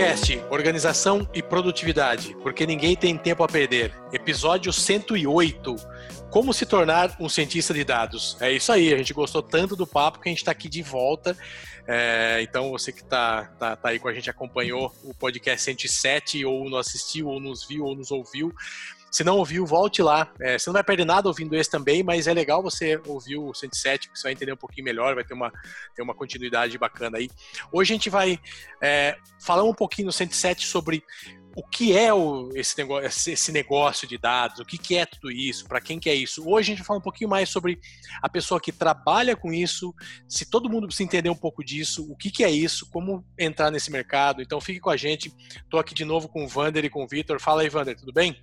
Podcast Organização e Produtividade, porque ninguém tem tempo a perder. Episódio 108. Como se tornar um cientista de dados. É isso aí, a gente gostou tanto do papo que a gente está aqui de volta. É, então, você que está tá, tá aí com a gente, acompanhou o podcast 107, ou não assistiu, ou nos viu, ou nos ouviu. Se não ouviu, volte lá. É, você não vai perder nada ouvindo esse também, mas é legal você ouvir o 107, porque você vai entender um pouquinho melhor, vai ter uma, ter uma continuidade bacana aí. Hoje a gente vai é, falar um pouquinho no 107 sobre o que é o, esse, negócio, esse negócio de dados, o que, que é tudo isso, para quem que é isso. Hoje a gente vai falar um pouquinho mais sobre a pessoa que trabalha com isso, se todo mundo precisa entender um pouco disso, o que, que é isso, como entrar nesse mercado. Então fique com a gente. Estou aqui de novo com o Vander e com o Vitor. Fala aí, Vander, tudo bem?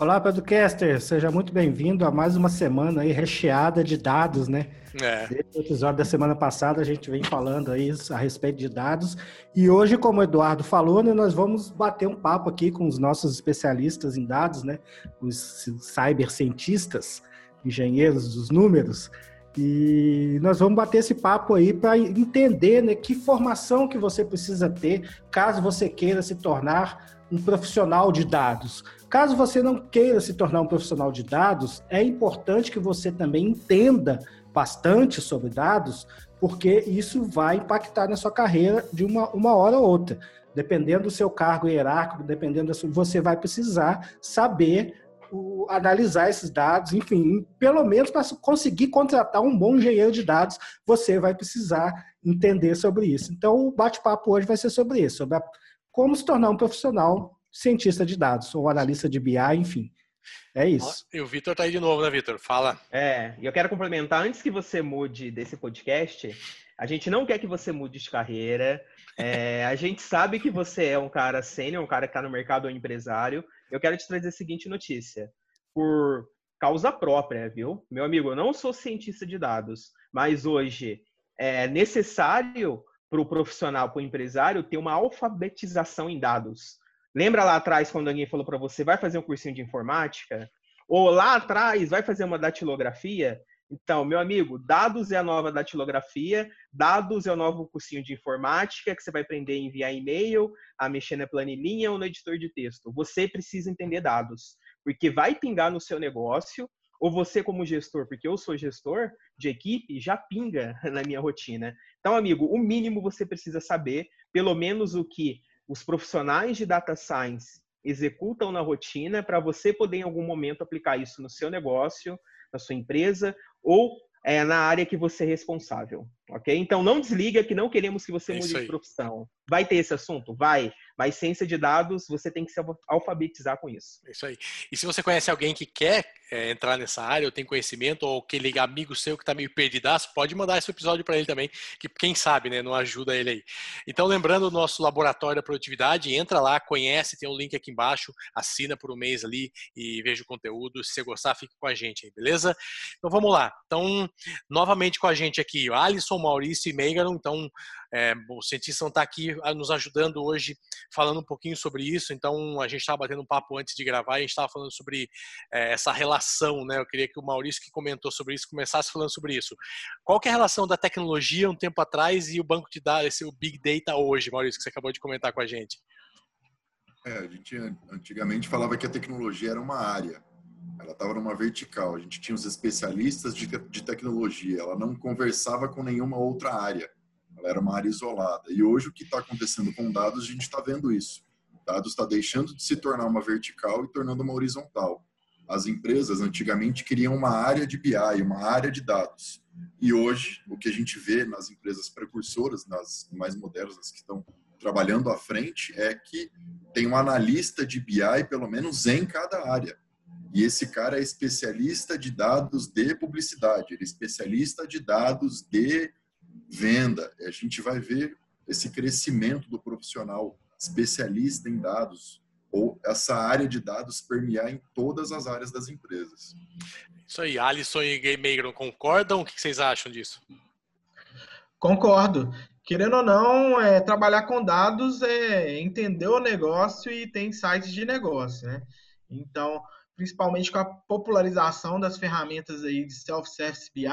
Olá, Pedrocaster, seja muito bem-vindo a mais uma semana aí recheada de dados, né? É. Desde o episódio da semana passada a gente vem falando aí a respeito de dados e hoje, como o Eduardo falou, né, nós vamos bater um papo aqui com os nossos especialistas em dados, né? Os cybercientistas, engenheiros dos números, e nós vamos bater esse papo aí para entender né, que formação que você precisa ter caso você queira se tornar um profissional de dados. Caso você não queira se tornar um profissional de dados, é importante que você também entenda bastante sobre dados, porque isso vai impactar na sua carreira de uma, uma hora ou outra. Dependendo do seu cargo hierárquico, dependendo da sua, você vai precisar saber o, analisar esses dados, enfim, pelo menos para conseguir contratar um bom engenheiro de dados, você vai precisar entender sobre isso. Então, o bate-papo hoje vai ser sobre isso, sobre a, como se tornar um profissional cientista de dados, ou analista de BI, enfim. É isso. E o Vitor tá aí de novo, né, Vitor? Fala. É, e eu quero complementar, antes que você mude desse podcast, a gente não quer que você mude de carreira. É, a gente sabe que você é um cara sênior, um cara que está no mercado, um empresário. Eu quero te trazer a seguinte notícia. Por causa própria, viu? Meu amigo, eu não sou cientista de dados, mas hoje é necessário para o profissional, para o empresário, ter uma alfabetização em dados. Lembra lá atrás quando alguém falou para você, vai fazer um cursinho de informática? Ou lá atrás, vai fazer uma datilografia? Então, meu amigo, dados é a nova datilografia, dados é o novo cursinho de informática que você vai aprender a enviar e-mail, a mexer na planilhinha ou no editor de texto. Você precisa entender dados, porque vai pingar no seu negócio, ou você como gestor, porque eu sou gestor de equipe, já pinga na minha rotina. Então, amigo, o mínimo você precisa saber, pelo menos o que os profissionais de data science executam na rotina para você poder em algum momento aplicar isso no seu negócio, na sua empresa ou é, na área que você é responsável, ok? Então não desliga que não queremos que você é mude de profissão. Vai ter esse assunto? Vai. Mas ciência de dados, você tem que se alfabetizar com isso. É isso aí. E se você conhece alguém que quer é, entrar nessa área, ou tem conhecimento, ou aquele amigo seu que está meio perdidaço, pode mandar esse episódio para ele também, que quem sabe, né, não ajuda ele aí. Então, lembrando o nosso laboratório da produtividade, entra lá, conhece, tem um link aqui embaixo, assina por um mês ali e veja o conteúdo. Se você gostar, fique com a gente aí, beleza? Então, vamos lá. Então, novamente com a gente aqui, Alisson, Maurício e Meigaro. Então, é, o cientista está aqui ah, nos ajudando hoje, falando um pouquinho sobre isso. Então, a gente estava batendo um papo antes de gravar, a gente estava falando sobre é, essa relação, né? Eu queria que o Maurício, que comentou sobre isso, começasse falando sobre isso. Qual que é a relação da tecnologia um tempo atrás e o banco de dados, o Big Data hoje, Maurício, que você acabou de comentar com a gente? É, a gente antigamente falava que a tecnologia era uma área, ela estava numa vertical. A gente tinha os especialistas de, de tecnologia, ela não conversava com nenhuma outra área. Ela era uma área isolada. E hoje o que está acontecendo com dados, a gente está vendo isso. Dados está deixando de se tornar uma vertical e tornando uma horizontal. As empresas antigamente queriam uma área de BI, uma área de dados. E hoje, o que a gente vê nas empresas precursoras, nas mais modernas, as que estão trabalhando à frente, é que tem um analista de BI, pelo menos em cada área. E esse cara é especialista de dados de publicidade, ele é especialista de dados de venda. A gente vai ver esse crescimento do profissional especialista em dados ou essa área de dados permear em todas as áreas das empresas. Isso aí, Alisson e Gameigron concordam? O que vocês acham disso? Concordo. Querendo ou não, é, trabalhar com dados é entender o negócio e ter insights de negócio, né? Então, principalmente com a popularização das ferramentas aí de self-service BI,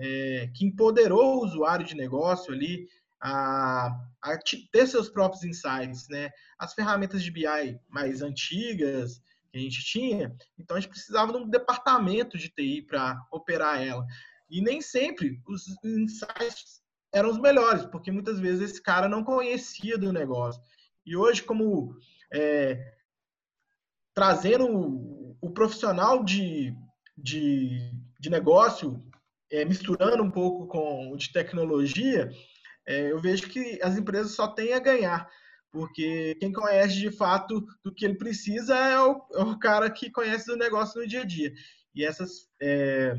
é, que empoderou o usuário de negócio ali, a, a ter seus próprios insights, né? As ferramentas de BI mais antigas que a gente tinha, então a gente precisava de um departamento de TI para operar ela. E nem sempre os insights eram os melhores, porque muitas vezes esse cara não conhecia do negócio. E hoje, como é, trazendo o, o, profissional de, de, de negócio, é, misturando um pouco com de tecnologia, é, eu vejo que as empresas só têm a ganhar, porque quem conhece de fato do que ele precisa é o, é o cara que conhece do negócio no dia a dia. E essas é,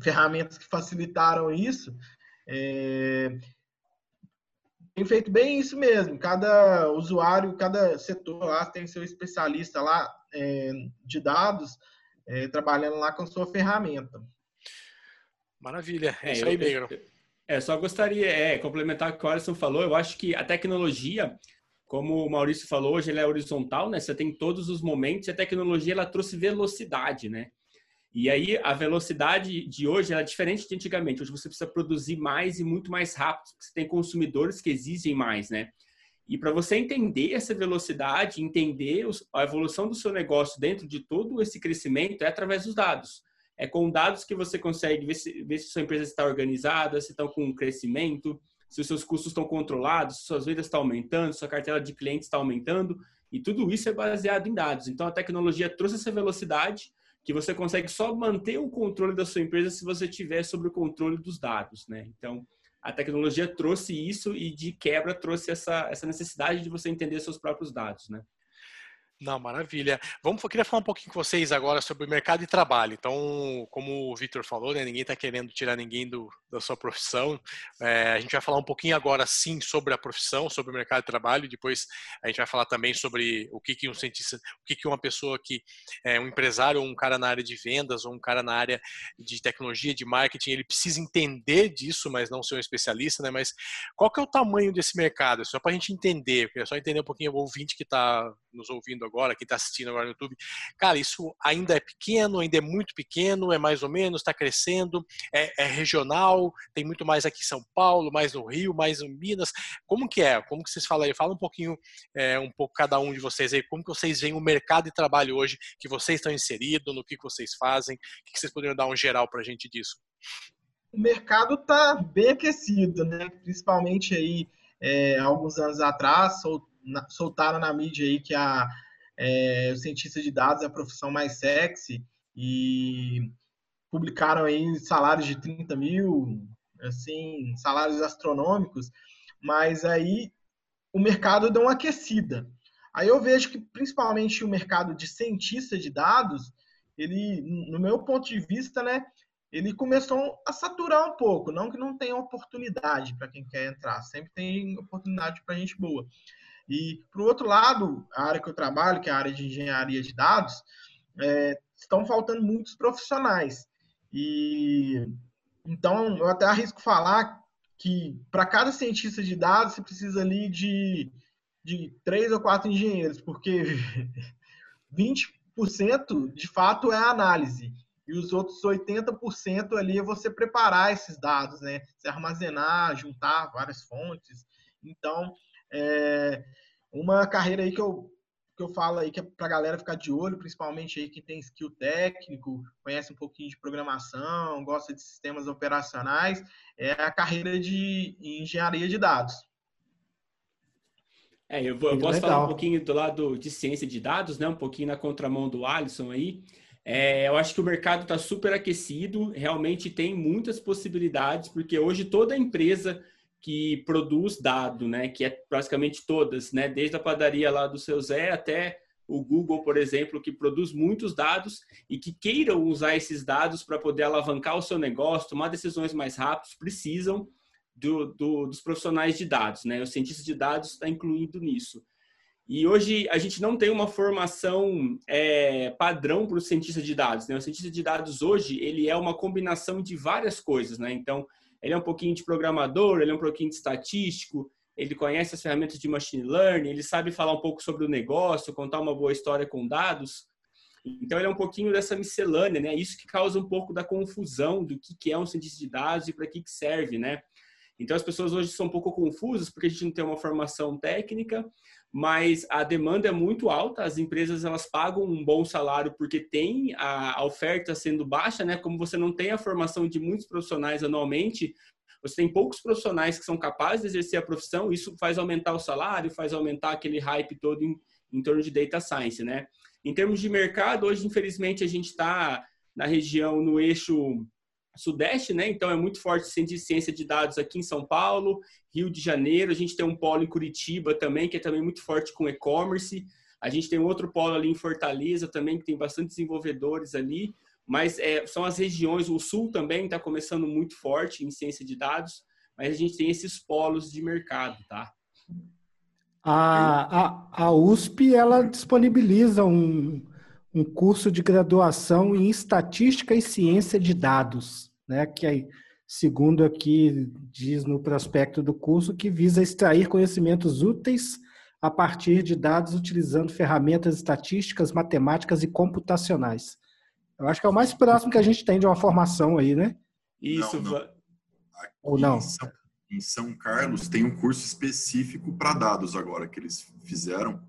ferramentas que facilitaram isso é, tem feito bem isso mesmo. Cada usuário, cada setor lá tem seu especialista lá é, de dados trabalhando lá com sua ferramenta. Maravilha, é, é isso aí, Negro. É, só gostaria, é, complementar o que o Alisson falou, eu acho que a tecnologia, como o Maurício falou, hoje ela é horizontal, né? Você tem todos os momentos e a tecnologia ela trouxe velocidade, né? E aí a velocidade de hoje é diferente de antigamente. Hoje você precisa produzir mais e muito mais rápido, porque você tem consumidores que exigem mais, né? E para você entender essa velocidade, entender a evolução do seu negócio dentro de todo esse crescimento é através dos dados. É com dados que você consegue ver se, ver se sua empresa está organizada, se estão com um crescimento, se os seus custos estão controlados, se suas vendas estão aumentando, sua cartela de clientes está aumentando. E tudo isso é baseado em dados. Então a tecnologia trouxe essa velocidade que você consegue só manter o controle da sua empresa se você tiver sobre o controle dos dados, né? Então, a tecnologia trouxe isso e de quebra trouxe essa, essa necessidade de você entender seus próprios dados, né? Não, maravilha. Vamos, eu queria falar um pouquinho com vocês agora sobre o mercado de trabalho. Então, como o Victor falou, né, ninguém está querendo tirar ninguém do, da sua profissão. É, a gente vai falar um pouquinho agora, sim, sobre a profissão, sobre o mercado de trabalho. Depois a gente vai falar também sobre o que, que um cientista, o que, que uma pessoa que é um empresário, ou um cara na área de vendas, ou um cara na área de tecnologia, de marketing, ele precisa entender disso, mas não ser um especialista, né? Mas qual que é o tamanho desse mercado? Só para a gente entender, é só entender um pouquinho o ouvinte que está nos ouvindo agora, quem está assistindo agora no YouTube, cara, isso ainda é pequeno, ainda é muito pequeno, é mais ou menos, está crescendo, é, é, regional, tem muito mais aqui em São Paulo, mais no Rio, mais em Minas. Como que é? Como que vocês falam aí? Fala um pouquinho, é, um pouco cada um de vocês aí, como que vocês veem o mercado de trabalho hoje, que vocês estão inseridos, no que, que vocês fazem, o que, que vocês poderiam dar um geral para a gente disso? O mercado está bem aquecido, né? Principalmente aí, é, alguns anos atrás, soltaram na mídia aí que a é, o cientista de dados é a profissão mais sexy e publicaram aí salários de 30 mil, assim, salários astronômicos, mas aí o mercado deu uma aquecida. Aí eu vejo que principalmente o mercado de cientista de dados, ele, no meu ponto de vista, né, ele começou a saturar um pouco. Não que não tenha oportunidade para quem quer entrar, sempre tem oportunidade para gente boa. E, por outro lado, a área que eu trabalho, que é a área de engenharia de dados, é, estão faltando muitos profissionais. E então, eu até arrisco falar que para cada cientista de dados, você precisa ali de, de três ou quatro engenheiros, porque 20% de fato é a análise. E os outros 80% ali é você preparar esses dados, né? Se armazenar, juntar várias fontes. Então, é, uma carreira aí que eu, que eu falo aí que é para a galera ficar de olho, principalmente aí quem tem skill técnico, conhece um pouquinho de programação, gosta de sistemas operacionais, é a carreira de engenharia de dados. É, eu, vou, eu posso legal. falar um pouquinho do lado de ciência de dados, né? Um pouquinho na contramão do Alisson aí. É, eu acho que o mercado está super aquecido, realmente tem muitas possibilidades, porque hoje toda empresa que produz dado, né? Que é praticamente todas, né? Desde a padaria lá do seu Zé até o Google, por exemplo, que produz muitos dados e que queiram usar esses dados para poder alavancar o seu negócio, tomar decisões mais rápidas, precisam do, do, dos profissionais de dados, né? O cientista de dados está incluído nisso. E hoje a gente não tem uma formação é, padrão para o cientista de dados. Né? O cientista de dados hoje ele é uma combinação de várias coisas. Né? Então, ele é um pouquinho de programador, ele é um pouquinho de estatístico, ele conhece as ferramentas de machine learning, ele sabe falar um pouco sobre o negócio, contar uma boa história com dados. Então, ele é um pouquinho dessa miscelânea, né? Isso que causa um pouco da confusão do que é um cientista de dados e para que serve, né? Então as pessoas hoje são um pouco confusas porque a gente não tem uma formação técnica, mas a demanda é muito alta, as empresas elas pagam um bom salário porque tem a, oferta sendo baixa, né? Como você não tem a formação de muitos profissionais anualmente, você tem poucos profissionais que são capazes de exercer a profissão, isso faz aumentar o salário, faz aumentar aquele hype todo em, em torno de data science, né? Em termos de mercado, hoje, infelizmente, a gente está na região, no eixo sudeste, né? Então é muito forte o centro de ciência de dados aqui em São Paulo, Rio de Janeiro. A gente tem um polo em Curitiba também, que é também muito forte com e-commerce. A gente tem outro polo ali em Fortaleza também, que tem bastante desenvolvedores ali. Mas é, são as regiões, o sul também está começando muito forte em ciência de dados, mas a gente tem esses polos de mercado, tá? A, a, a USP, ela disponibiliza um, um curso de graduação em Estatística e Ciência de Dados, né? que aí, segundo aqui diz no prospecto do curso, que visa extrair conhecimentos úteis a partir de dados utilizando ferramentas estatísticas, matemáticas e computacionais. Eu acho que é o mais próximo que a gente tem de uma formação aí, né? Isso. Não, não. Ou não? Em São, em São Carlos tem um curso específico para dados agora que eles fizeram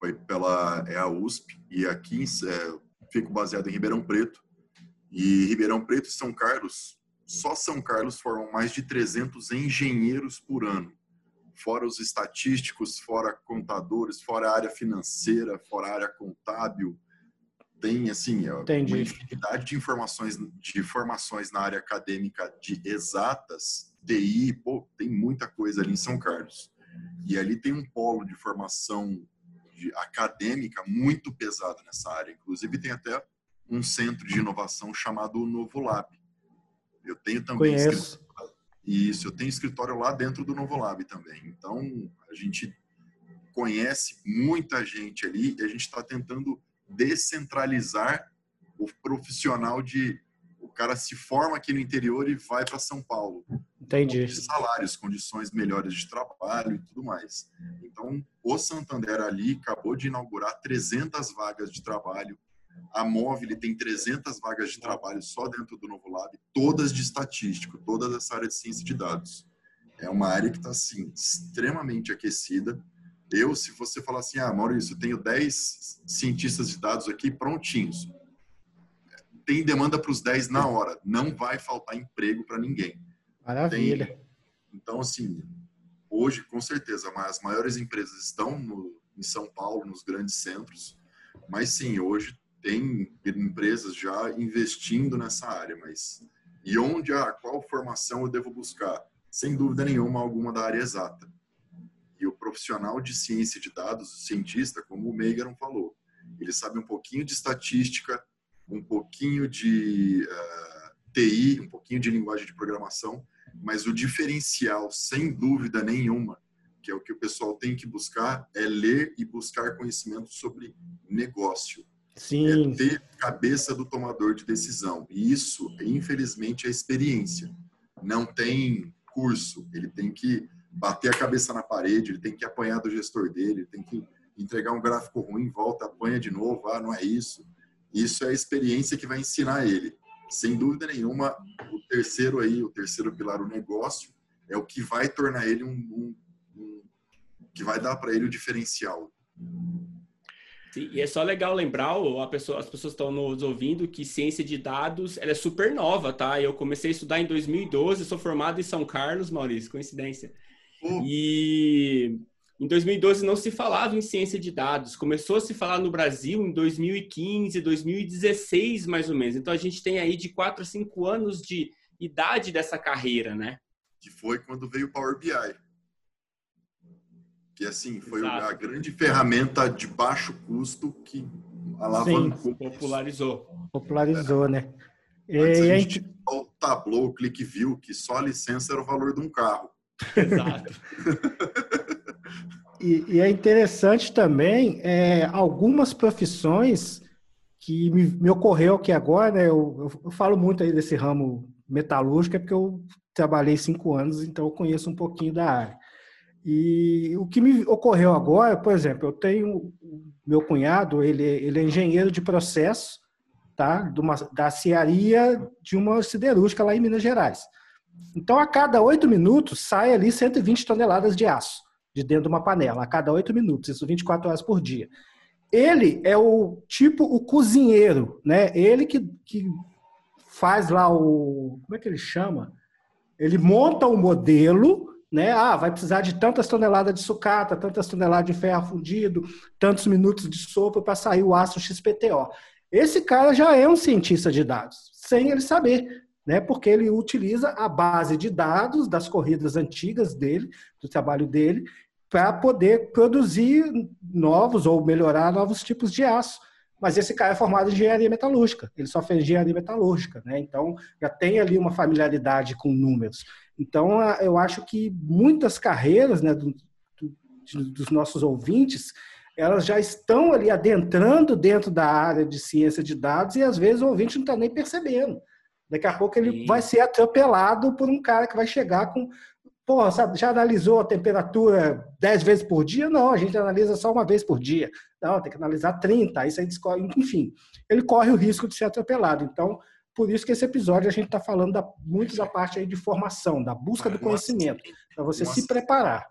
foi pela é a USP e aqui é, fico baseado em Ribeirão Preto. E Ribeirão Preto e São Carlos só São Carlos formam mais de 300 engenheiros por ano. Fora os estatísticos fora contadores fora a área financeira fora a área contábil tem assim é Entendi. uma infinidade de informações de formações na área acadêmica de exatas TI pô, tem muita coisa ali em São Carlos. E ali tem um polo de formação de, acadêmica muito pesada nessa área. Inclusive, tem até um centro de inovação chamado Novo Lab. Eu tenho também Conheço. isso, eu tenho escritório lá dentro do Novo Lab também. Então, a gente conhece muita gente ali e a gente está tentando descentralizar o profissional de o cara se forma aqui no interior e vai para São Paulo. Entendi. Salários, condições melhores de trabalho e tudo mais. Então, o Santander ali acabou de inaugurar 300 vagas de trabalho. A Móvel tem 300 vagas de trabalho só dentro do Novo Lab, todas de estatístico, toda essa área de ciência de dados. É uma área que está, assim, extremamente aquecida. Eu, se você falar assim, ah, Maurício, eu tenho 10 cientistas de dados aqui prontinhos tem demanda para os 10 na hora. Não vai faltar emprego para ninguém. Maravilha. Tem, então, assim, hoje, com certeza, as maiores empresas estão no, em São Paulo, nos grandes centros, mas sim, hoje tem empresas já investindo nessa área, mas e onde a qual formação eu devo buscar? Sem dúvida nenhuma, alguma da área exata. E o profissional de ciência de dados, o cientista, como o Megaron falou, ele sabe um pouquinho de estatística, um pouquinho de uh, eh, TI, um pouquinho de linguagem de programação, mas o diferencial, sem dúvida nenhuma, que é o que o pessoal tem que buscar, é ler e buscar conhecimento sobre negócio. Sim. É ter cabeça do tomador de decisão. E isso, infelizmente, é experiência. Não tem curso. Ele tem que bater a cabeça na parede, ele tem que apanhar do gestor dele, ele tem que entregar um gráfico ruim, volta, apanha de novo, ah, não é isso. Isso é a experiência que vai ensinar ele. Sem dúvida nenhuma, o terceiro aí, o terceiro pilar, o negócio, é o que vai tornar ele um, um, um que vai dar para ele o diferencial. Sim, e é só legal lembrar, pessoa, as pessoas estão nos ouvindo, que ciência de dados ela é super nova, tá? Eu comecei a estudar em 2012, sou formado em São Carlos, Maurício, coincidência. Uh. E em 2012 não se falava em ciência de dados, começou a se falar no Brasil em 2015, 2016 mais ou menos. Então a gente tem aí de 4 a 5 anos de idade dessa carreira, né? Que foi quando veio o Power BI. Que assim, foi Exato. a grande ferramenta de baixo custo que alavancou. Sim, popularizou. Popularizou, é. né? E, a gente o Tableau, o ClickView, que só a licença era o valor de um carro. Exato. E, e, é interessante também é, algumas profissões que me, me, ocorreu aqui agora, né, eu, eu, falo muito aí desse ramo metalúrgico, é porque eu trabalhei cinco anos, então eu conheço um pouquinho da área. E o que me ocorreu agora, por exemplo, eu tenho meu cunhado, ele, ele é engenheiro de processo, tá? De uma, da cearia de uma siderúrgica lá em Minas Gerais. Então, a cada oito minutos, sai ali 120 toneladas de aço de dentro de uma panela, a cada oito minutos, isso 24 horas por dia. Ele é o tipo o cozinheiro, né? Ele que, que faz lá o. Como é que ele chama? Ele monta o modelo, né? Ah, vai precisar de tantas toneladas de sucata, tantas toneladas de ferro fundido, tantos minutos de sopa para sair o aço XPTO. Esse cara já é um cientista de dados, sem ele saber, né? Porque ele utiliza a base de dados das corridas antigas dele, do trabalho dele, para poder produzir novos ou melhorar novos tipos de aço. Mas esse cara é formado em engenharia metalúrgica, ele só fez engenharia metalúrgica, né? Então já tem ali uma familiaridade com números. Então eu acho que muitas carreiras, né, do, do, dos nossos ouvintes, elas já estão ali adentrando dentro da área de ciência de dados e às vezes o ouvinte não está nem percebendo. Daqui a pouco ele Sim. vai ser atropelado por um cara que vai chegar com Pô, sabe, já analisou a temperatura 10 vezes por dia? Não, a gente analisa só uma vez por dia. Não, tem que analisar 30, aí você descobre, enfim. Ele corre o risco de ser atropelado. Então, por isso que esse episódio a gente está falando da, muito da parte aí de formação, da busca do conhecimento, para você se preparar.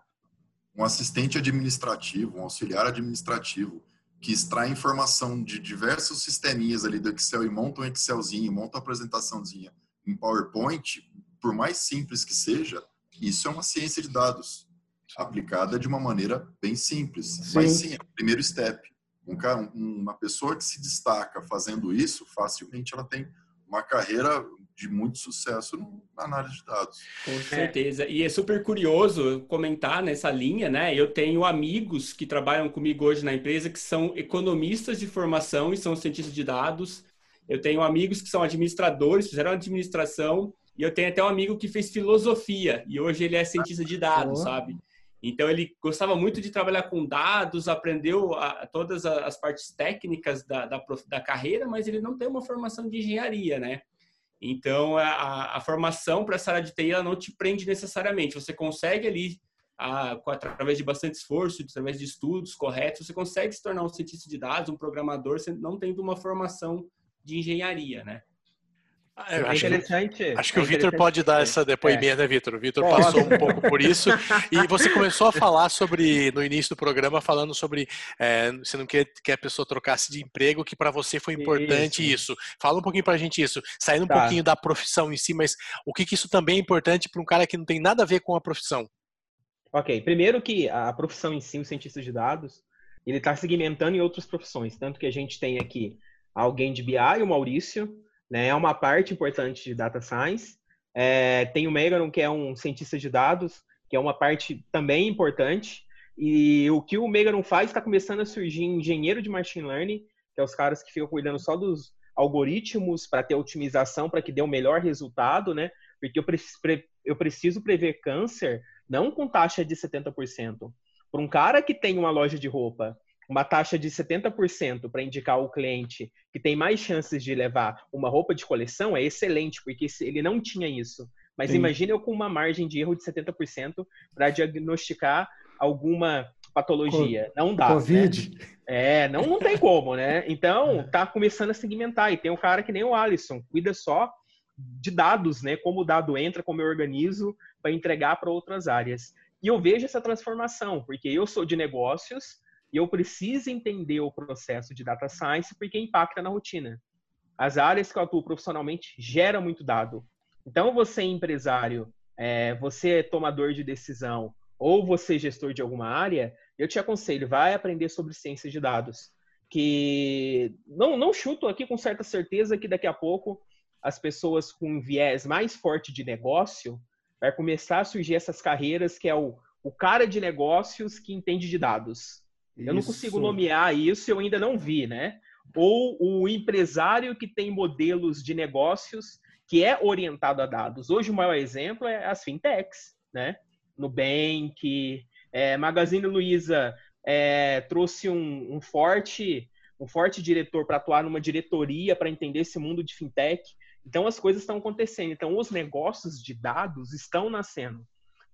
Um assistente administrativo, um auxiliar administrativo, que extrai informação de diversos sisteminhas ali do Excel e monta um Excelzinho, monta uma apresentaçãozinha em PowerPoint, por mais simples que seja, isso é uma ciência de dados aplicada de uma maneira bem simples. Sim. Mas sim, é o primeiro step. Um cara, uma pessoa que se destaca fazendo isso, facilmente ela tem uma carreira de muito sucesso na análise de dados. Com certeza. E é super curioso comentar nessa linha, né? Eu tenho amigos que trabalham comigo hoje na empresa que são economistas de formação e são cientistas de dados. Eu tenho amigos que são administradores, fizeram administração e eu tenho até um amigo que fez filosofia e hoje ele é cientista de dados, sabe? Então ele gostava muito de trabalhar com dados, aprendeu a, todas as partes técnicas da, da, da, carreira, mas ele não tem uma formação de engenharia, né? Então a, a formação para essa área de TI ela não te prende necessariamente. Você consegue ali, a, através de bastante esforço, através de estudos corretos, você consegue se tornar um cientista de dados, um programador, não tendo uma formação de engenharia, né? Ah, é acho, interessante. Acho que é o Vitor pode dar essa depoimento, é. né, Vitor? O Vitor passou um pouco por isso. E você começou a falar sobre, no início do programa, falando sobre é, você não quer que a pessoa trocasse de emprego, que para você foi importante isso. isso. Fala um pouquinho para a gente isso. Saindo tá. um pouquinho da profissão em si, mas o que, que isso também é importante para um cara que não tem nada a ver com a profissão? Ok, primeiro que a profissão em si, o cientista de dados, ele está segmentando em outras profissões. Tanto que a gente tem aqui alguém de BI, o Maurício, né? É uma parte importante de data science. É, tem o Megaron, que é um cientista de dados, que é uma parte também importante. E o que o Megaron faz está começando a surgir engenheiro de machine learning, que é os caras que ficam cuidando só dos algoritmos para ter otimização para que dê o um melhor resultado, né? Porque eu, preciso, eu preciso prever câncer não com taxa de 70%. Para um cara que tem uma loja de roupa uma taxa de 70% para indicar o cliente que tem mais chances de levar uma roupa de coleção é excelente, porque ele não tinha isso. Mas imagine eu com uma margem de erro de 70% para diagnosticar alguma patologia. Não dá. Né? Covid. Né? É, não, não tem como, né? Então, tá começando a segmentar. E tem um cara que nem o Alisson, cuida só de dados, né? Como o dado entra, como eu organizo para entregar para outras áreas. E eu vejo essa transformação, porque eu sou de negócios, e eu preciso entender o processo de data science porque impacta na rotina. As áreas que eu atuo profissionalmente geram muito dado. Então, você é empresário, é, você é tomador de decisão ou você é gestor de alguma área, eu te aconselho, vai aprender sobre ciência de dados. Que não, não chuto aqui com certa certeza que daqui a pouco as pessoas com viés mais forte de negócio vai começar a surgir essas carreiras que é o, o cara de negócios que entende de dados. Eu não consigo nomear isso, eu ainda não vi, né? Ou o empresário que tem modelos de negócios que é orientado a dados. Hoje o maior exemplo é as fintechs, né? Nubank, é, Magazine Luiza é, trouxe um, um, forte um forte diretor para atuar numa diretoria para entender esse mundo de fintech. Então as coisas estão acontecendo. Então os negócios de dados estão nascendo.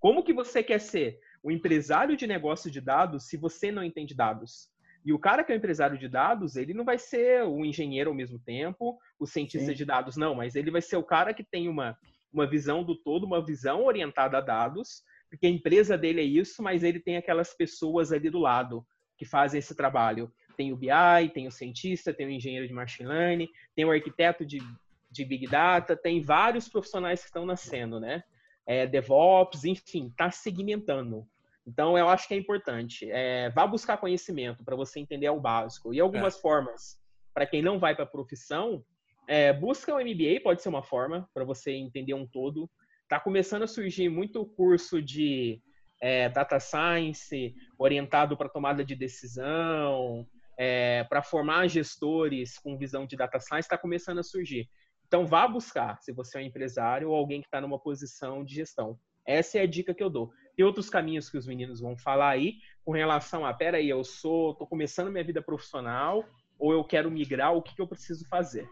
Como que você quer ser? O empresário de negócio de dados se você não entende dados. E o cara que é o empresário de dados, ele não vai ser o engenheiro ao mesmo tempo, o cientista Sim. de dados, não, mas ele vai ser o cara que tem uma, uma visão do todo, uma visão orientada a dados, porque a empresa dele é isso, mas ele tem aquelas pessoas ali do lado que fazem esse trabalho. Tem o BI, tem o cientista, tem o engenheiro de machine learning, tem o arquiteto de, de Big Data, tem vários profissionais que estão nascendo, né? É, DevOps, enfim, está segmentando. Então, eu acho que é importante. É, vá buscar conhecimento para você entender o básico. E algumas é. formas, para quem não vai para a profissão, é, busca o MBA, pode ser uma forma para você entender um todo. Está começando a surgir muito curso de é, data science orientado para tomada de decisão, é, para formar gestores com visão de data science, está começando a surgir. Então, vá buscar, se você é um empresário ou alguém que está numa posição de gestão. Essa é a dica que eu dou. Tem outros caminhos que os meninos vão falar aí com relação a, peraí, eu sou, estou começando minha vida profissional ou eu quero migrar, o que, que eu preciso fazer?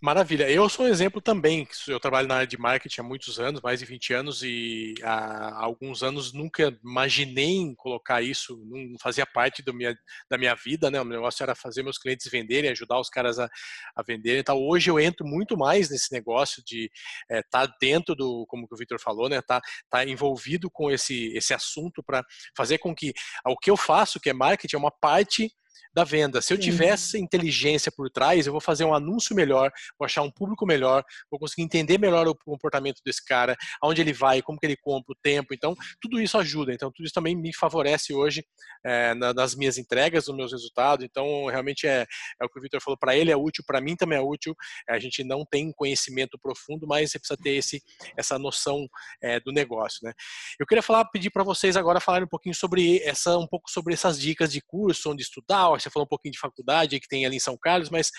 Maravilha. Eu sou um exemplo também. Eu trabalho na área de marketing há muitos anos, mais de 20 anos, e há alguns anos nunca imaginei colocar isso, não fazia parte minha, da minha vida, né? O negócio era fazer meus clientes venderem, ajudar os caras a, a venderem. Então, hoje eu entro muito mais nesse negócio de estar é, tá dentro do, como o Victor falou, né? Tá, tá envolvido com esse, esse assunto para fazer com que o que eu faço, que é marketing, é uma parte da venda. Se eu tivesse inteligência por trás, eu vou fazer um anúncio melhor, vou achar um público melhor, vou conseguir entender melhor o comportamento desse cara, aonde ele vai, como que ele compra, o tempo. Então, tudo isso ajuda. Então, tudo isso também me favorece hoje é, nas minhas entregas, nos meus resultados. Então, realmente é, é o que o Victor falou. Para ele é útil, para mim também é útil. A gente não tem conhecimento profundo, mas você precisa ter esse, essa noção é, do negócio, né? Eu queria falar, pedir para vocês agora falarem um pouquinho sobre essa, um pouco sobre essas dicas de curso, onde estudar, você falou um pouquinho de faculdade que tem ali em São Carlos, mas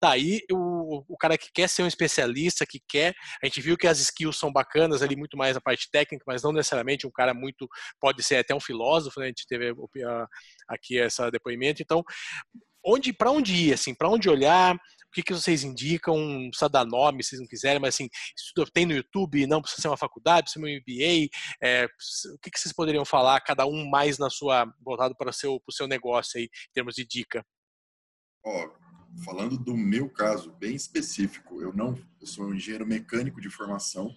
tá o, o cara que quer ser um especialista, que quer, a gente viu que as skills são bacanas ali, muito mais a parte técnica, mas não necessariamente um cara muito, pode ser até um filósofo, né? a gente teve aqui esse depoimento, então onde para onde ir, assim, para onde olhar, o que, que vocês indicam? Precisa dar nome, se não quiserem, mas assim, tem no YouTube, não precisa ser uma faculdade, precisa ser um MBA. É, o que, que vocês poderiam falar, cada um mais na sua, voltado para o seu, o seu negócio aí, em termos de dica? Ó, falando do meu caso bem específico, eu não, eu sou um engenheiro mecânico de formação.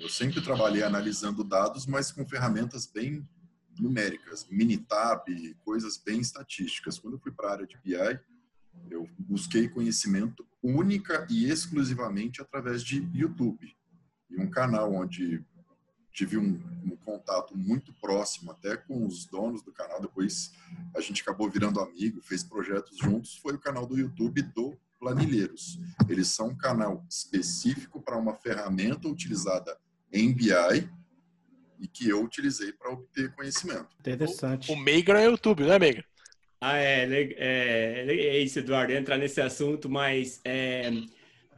Eu sempre trabalhei analisando dados, mas com ferramentas bem numéricas, Minitab, coisas bem estatísticas. Quando eu fui para a área de BI, eu busquei conhecimento única e exclusivamente através de YouTube. E um canal onde tive um, um, contato muito próximo até com os donos do canal. Depois a gente acabou virando amigo, fez projetos juntos. Foi o canal do YouTube do Planilheiros. Eles são um canal específico para uma ferramenta utilizada em BI e que eu utilizei para obter conhecimento. Interessante. O, o Meigra é YouTube, não é, Meigra? Ah, é, é, é isso, Eduardo, entrar nesse assunto, mas é,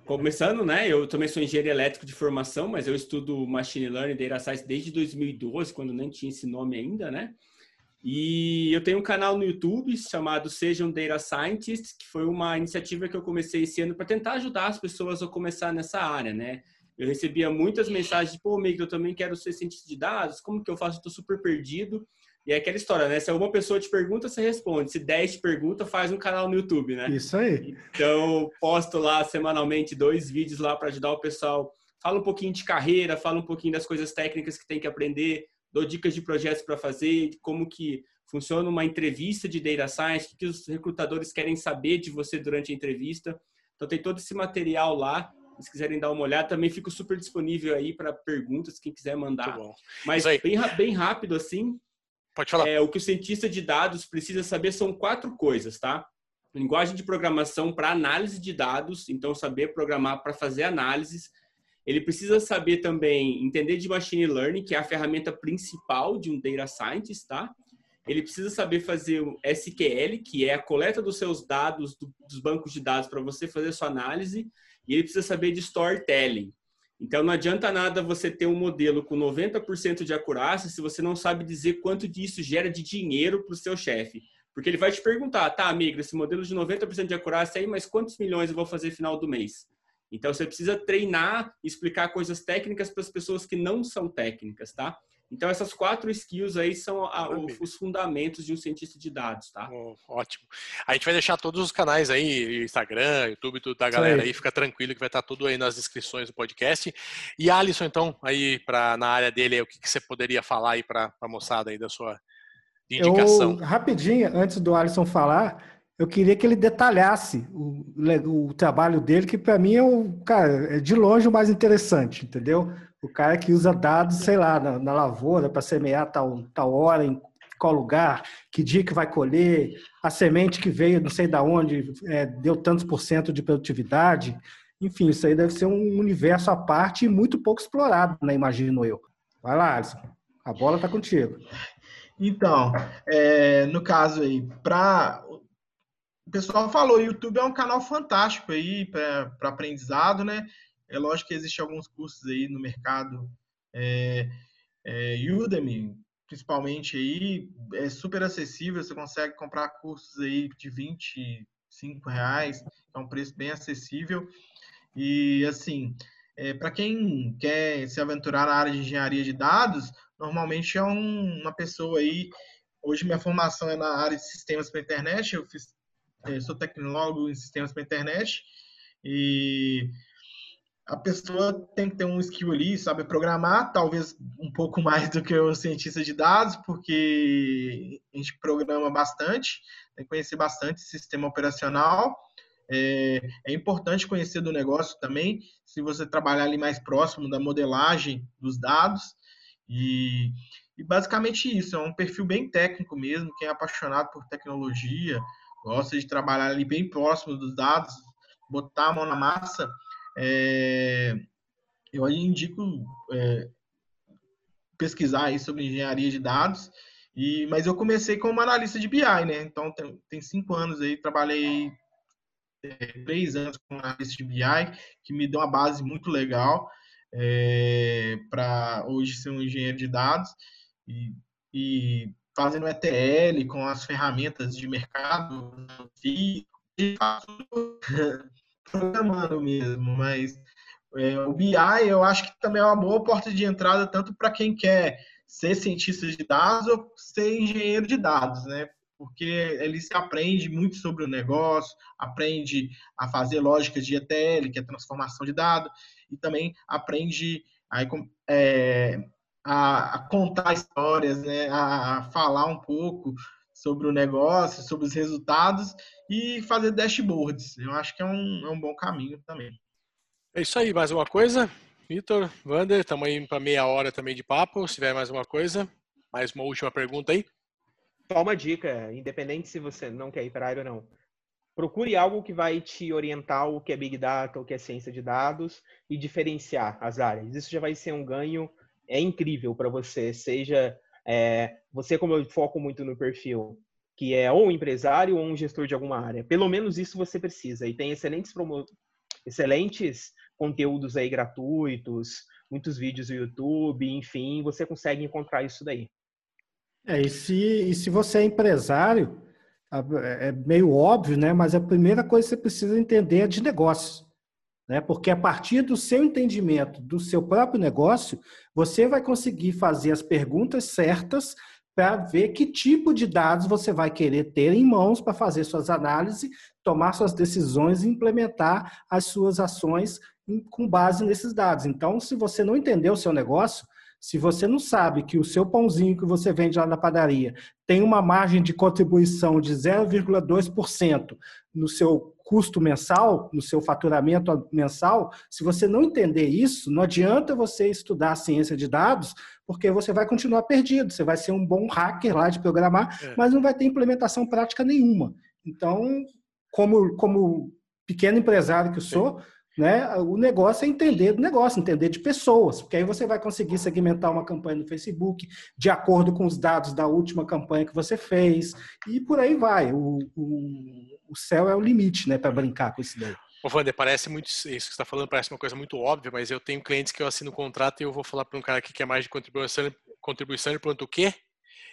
começando, né? Eu também sou engenheiro elétrico de formação, mas eu estudo Machine Learning Data Science desde 2012, quando nem tinha esse nome ainda, né? E eu tenho um canal no YouTube chamado Sejam Data Scientists, que foi uma iniciativa que eu comecei esse ano para tentar ajudar as pessoas a começar nessa área, né? Eu recebia muitas mensagens de, pô, Mick, eu também quero ser cientista de dados, como que eu faço? Estou super perdido. E é aquela história, né? Se uma pessoa te pergunta, você responde. Se 10 te pergunta, faz um canal no YouTube, né? Isso aí. Então, posto lá semanalmente dois vídeos lá para ajudar o pessoal. Fala um pouquinho de carreira, fala um pouquinho das coisas técnicas que tem que aprender, dou dicas de projetos para fazer, como que funciona uma entrevista de data science, o que os recrutadores querem saber de você durante a entrevista. Então, tem todo esse material lá se quiserem dar uma olhada, também fico super disponível aí para perguntas, quem quiser mandar. Mas bem, bem rápido assim, Pode falar. É, o que o cientista de dados precisa saber são quatro coisas, tá? Linguagem de programação para análise de dados, então saber programar para fazer análises. Ele precisa saber também entender de machine learning, que é a ferramenta principal de um data scientist, tá? Ele precisa saber fazer o SQL, que é a coleta dos seus dados dos bancos de dados para você fazer sua análise, e ele precisa saber de storytelling, então não adianta nada você ter um modelo com 90% de acurácia se você não sabe dizer quanto disso gera de dinheiro para o seu chefe. Porque ele vai te perguntar, tá, amigo, esse modelo de 90% de acurácia aí, mas quantos milhões eu vou fazer final do mês? Então você precisa treinar, explicar coisas técnicas para as pessoas que não são técnicas, tá? Então, essas quatro skills aí são a, os fundamentos de um cientista de dados, tá? Oh, ótimo. A gente vai deixar todos os canais aí, Instagram, YouTube, tudo da galera aí. aí. Fica tranquilo que vai estar tudo aí nas descrições do podcast. E Alisson, então, aí pra, na área dele, o que, que você poderia falar aí para a moçada aí da sua indicação? Eu, rapidinho, antes do Alisson falar, eu queria que ele detalhasse o, o trabalho dele, que para mim é o, cara, é de longe o mais interessante, entendeu? O cara que usa dados, sei lá, na, na lavoura para semear tal, tal hora, em qual lugar, que dia que vai colher, a semente que veio, não sei da onde, é, deu tantos por cento de produtividade. Enfim, isso aí deve ser um universo à parte e muito pouco explorado, né? Imagino eu. Vai lá, Alisson. A bola está contigo. Então, é, no caso aí, para o pessoal falou, o YouTube é um canal fantástico aí para aprendizado, né? É lógico que existe alguns cursos aí no mercado, é, é, Udemy, principalmente aí, é super acessível, você consegue comprar cursos aí de 25 reais, é um preço bem acessível. E assim, é, para quem quer se aventurar na área de engenharia de dados, normalmente é um, uma pessoa aí. Hoje minha formação é na área de sistemas para internet, eu fiz, é, sou tecnólogo em sistemas para internet e a pessoa tem que ter um skill ali, sabe programar, talvez um pouco mais do que o cientista de dados, porque a gente programa bastante, tem que conhecer bastante sistema operacional. É, é, importante conhecer do negócio também, se você trabalhar ali mais próximo da modelagem dos dados. E, e basicamente isso, é um perfil bem técnico mesmo, quem é apaixonado por tecnologia, gosta de trabalhar ali bem próximo dos dados, botar a mão na massa é, eu indico é, pesquisar aí sobre engenharia de dados, e, mas eu comecei como analista de BI, né? Então tem, tem cinco anos aí, trabalhei é, três anos como analista de BI, que me deu uma base muito legal é, para hoje ser um engenheiro de dados e, e fazendo ETL com as ferramentas de mercado, e faço programando mesmo, mas é, o BI eu acho que também é uma boa porta de entrada tanto para quem quer ser cientista de dados ou ser engenheiro de dados, né? Porque ele se aprende muito sobre o negócio, aprende a fazer lógica de ETL, que é transformação de dados, e também aprende a, é, a, a contar histórias, né? a, a falar um pouco sobre o negócio, sobre os resultados e fazer dashboards. Eu acho que é um, é um bom caminho também. É isso aí. Mais uma coisa? Vitor, Wander, estamos aí para meia hora também de papo. Se tiver mais uma coisa, mais uma última pergunta aí. Só uma dica, independente se você não quer ir para a área ou não. Procure algo que vai te orientar o que é Big Data, o que é ciência de dados e diferenciar as áreas. Isso já vai ser um ganho é incrível para você, seja é, você, como eu foco muito no perfil, que é ou um empresário ou um gestor de alguma área, pelo menos isso você precisa. E tem excelentes, promo... excelentes conteúdos aí gratuitos, muitos vídeos no YouTube, enfim, você consegue encontrar isso daí. É, e se, e se você é empresário, é meio óbvio, né? Mas a primeira coisa que você precisa entender é de negócios né? Porque a partir do seu entendimento do seu próprio negócio, você vai conseguir fazer as perguntas certas para ver que tipo de dados você vai querer ter em mãos para fazer suas análises, tomar suas decisões e implementar as suas ações com base nesses dados. Então, se você não entender o seu negócio, se você não sabe que o seu pãozinho que você vende lá na padaria tem uma margem de contribuição de 0,2% no seu custo mensal, no seu faturamento mensal, se você não entender isso, não adianta você estudar ciência de dados, porque você vai continuar perdido. Você vai ser um bom hacker lá de programar, é. mas não vai ter implementação prática nenhuma. Então, como, como pequeno empresário que eu sou, Sim. Né? O negócio é entender do negócio, entender de pessoas, porque aí você vai conseguir segmentar uma campanha no Facebook de acordo com os dados da última campanha que você fez, e por aí vai. O, o, o céu é o limite, né, para brincar com isso daí. Ô, Wander, parece muito isso que você está falando, parece uma coisa muito óbvia, mas eu tenho clientes que eu assino um contrato e eu vou falar para um cara que quer mais de contribuição, contribuição ele pergunta o quê?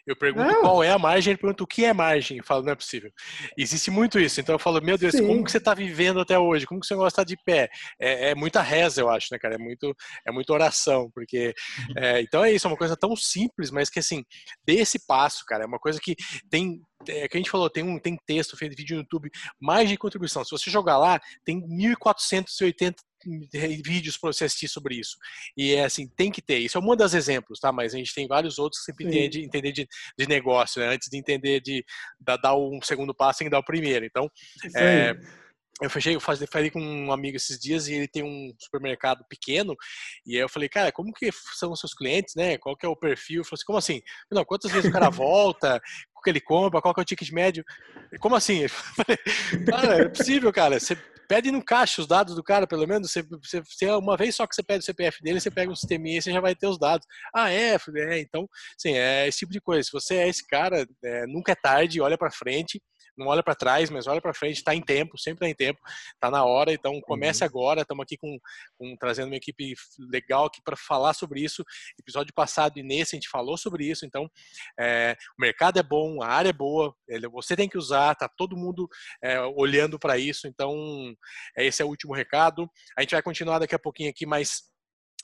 Eu pergunto não. qual é a margem, ele pergunta o que é margem. Eu falo, não é possível. Existe muito isso. Então eu falo, meu Deus, Sim. como que você está vivendo até hoje? Como que você gosta de pé? É, é, muita reza, eu acho, né, cara? É muito, é muita oração, porque é, então é isso, é uma coisa tão simples, mas que assim, dê esse passo, cara. É uma coisa que tem é, que a gente falou, tem um tem texto, feito vídeo no YouTube, mais de contribuição. Se você jogar lá, tem 1.480 vídeos para você assistir sobre isso. E é assim, tem que ter. Isso é um dos exemplos, tá? Mas a gente tem vários outros que sempre entende, entender de, de negócio, né? Antes de entender de, de dar um segundo passo, tem que dar o primeiro. Então, é, eu fechei, eu falei com um amigo esses dias e ele tem um supermercado pequeno e aí eu falei, cara, como que são os seus clientes, né? Qual que é o perfil? Eu falei assim, como assim? Não, quantas vezes o cara volta? O que ele compra? Qual que é o ticket médio? Como assim? Eu falei, cara, é possível, cara. Você pede no caixa os dados do cara, pelo menos. Você, você, você, uma vez só que você pede o CPF dele, você pega um sisteminha e você já vai ter os dados. Ah, é? é então, sim, é esse tipo de coisa. Se você é esse cara, é, nunca é tarde, olha para frente não olha para trás, mas olha para frente, está em tempo, sempre está em tempo, está na hora, então comece uhum. agora, estamos aqui com, com, trazendo uma equipe legal aqui para falar sobre isso, episódio passado e nesse a gente falou sobre isso, então é, o mercado é bom, a área é boa, você tem que usar, tá todo mundo é, olhando para isso, então é, esse é o último recado, a gente vai continuar daqui a pouquinho aqui, mas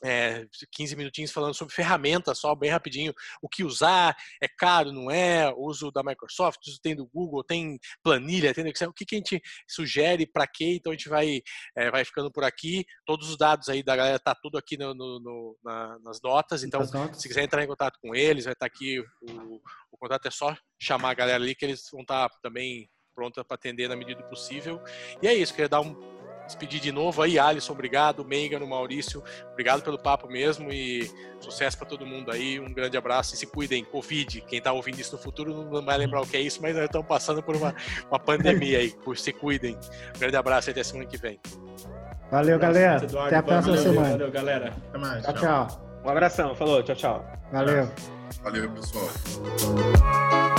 é, 15 minutinhos falando sobre ferramentas só, bem rapidinho, o que usar, é caro, não é, uso da Microsoft, uso tem do Google, tem planilha, tem Excel, o que, que a gente sugere, para quê, então a gente vai, é, vai ficando por aqui, todos os dados aí da galera tá tudo aqui no, no, no na, nas notas, então notas. se quiser entrar em contato com eles, vai estar tá aqui, o, o contato. É só chamar a galera ali que eles vão estar tá também pronta para atender na medida do possível, e é isso, queria dar um despedir de novo aí, Alisson, obrigado, Meigano, Maurício, obrigado pelo papo mesmo e sucesso para todo mundo aí, um grande abraço e se cuidem, Covid, quem tá ouvindo isso no futuro não vai lembrar o que é isso, mas nós estamos passando por uma, uma pandemia aí, se cuidem, um grande abraço e até semana que vem. Valeu, galera, Eduardo, até a próxima valeu, semana. Valeu, galera. Até mais. Tchau, tchau. Um abração, falou, tchau, tchau. Valeu. Valeu, pessoal.